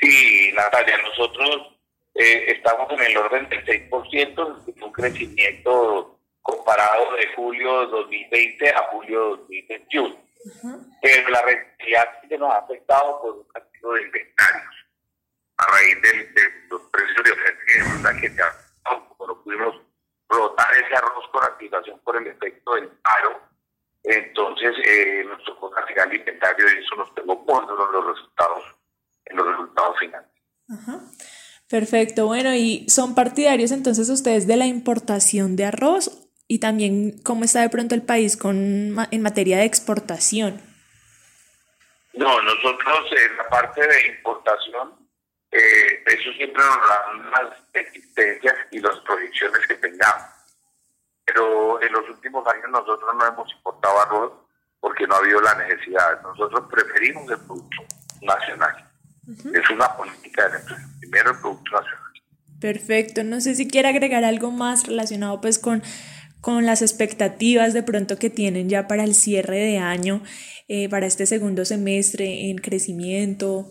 Sí, Natalia, nosotros eh, estamos en el orden del 6%, un crecimiento comparado de julio 2020 a julio 2021. Pero la realidad que nos ha afectado por un cambio de inventarios a raíz de, los precios de oferta que se como no pudimos rotar ese arroz con activación por el efecto del paro, entonces eh, nos tocó el inventario y eso nos pegó por los resultados, en los resultados finales. Perfecto, bueno, y son partidarios entonces ustedes de la importación de arroz y también cómo está de pronto el país con en materia de exportación. No, nosotros en la parte de importación eh, eso siempre nos da las existencias y las proyecciones que tengamos. Pero en los últimos años nosotros no hemos importado arroz porque no ha habido la necesidad. Nosotros preferimos el producto nacional. Es una política de nuestro Primero el producto nacional. Perfecto. No sé si quiere agregar algo más relacionado pues con, con las expectativas de pronto que tienen ya para el cierre de año, eh, para este segundo semestre en crecimiento,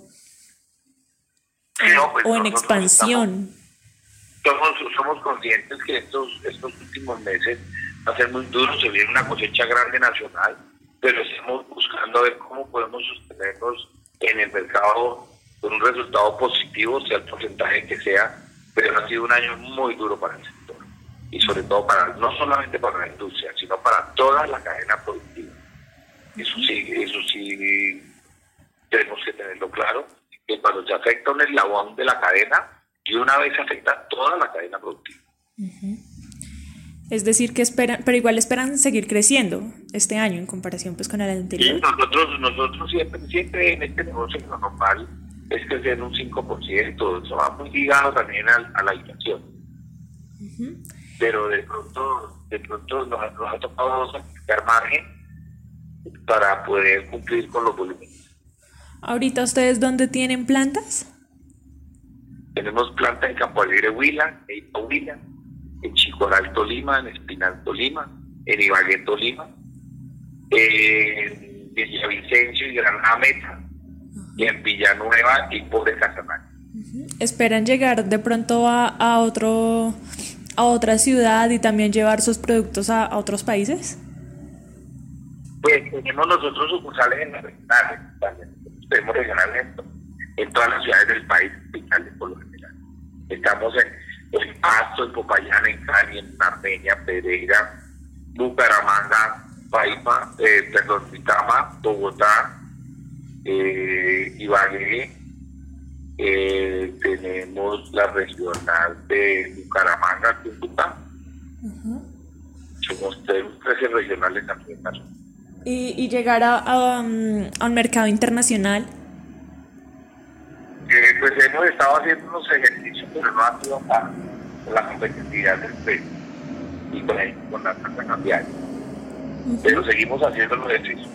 pues o en expansión. somos, somos conscientes que estos, estos últimos meses va a ser muy duro, se viene una cosecha grande nacional, pero estamos buscando ver cómo podemos sostenernos en el mercado con un resultado positivo, sea el porcentaje que sea, pero ha sido un año muy duro para el sector y sobre todo para no solamente para la industria, sino para toda la cadena productiva. Eso sí, eso sí tenemos que tenerlo claro que cuando se afecta un eslabón de la cadena, y una vez afecta toda la cadena productiva. Es decir, que esperan, pero igual esperan seguir creciendo este año en comparación pues con el anterior. Sí, nosotros, nosotros siempre, siempre en este negocio normal es crecer un 5%, eso va muy ligado también a, la inflación. Pero de pronto, de pronto nos, nos ha tocado sacrificar margen para poder cumplir con los volúmenes. ¿Ahorita ustedes dónde tienen plantas? Tenemos plantas en Campo Alegre Huila, en Huila, en Chicoral Tolima, en Espinal Tolima, en Ibagué Tolima, en Villavicencio y Granada Meta, y en Villanueva y Pobre Casamar. ¿Esperan llegar de pronto a, otro a otra ciudad y también llevar sus productos a, a otros países? Pues tenemos nosotros sucursales en las regionales también tenemos regionales en todas las ciudades del país, por lo general. Estamos en, en Pasto, en Popayán, en Cali, en Armenia, Pereira, Bucaramanga, Paipa, eh, perdón, Vitama, Bogotá, eh, Ibagué, eh, tenemos la regional de Bucaramanga, Cúcuta. Somos 13 regionales también y, llegar a, um, a, un mercado internacional? Eh, pues hemos estado haciendo unos ejercicios, pero no ha sido para la competitividad del precio y con, con la tasa cambiaria. Pero seguimos haciendo los ejercicios.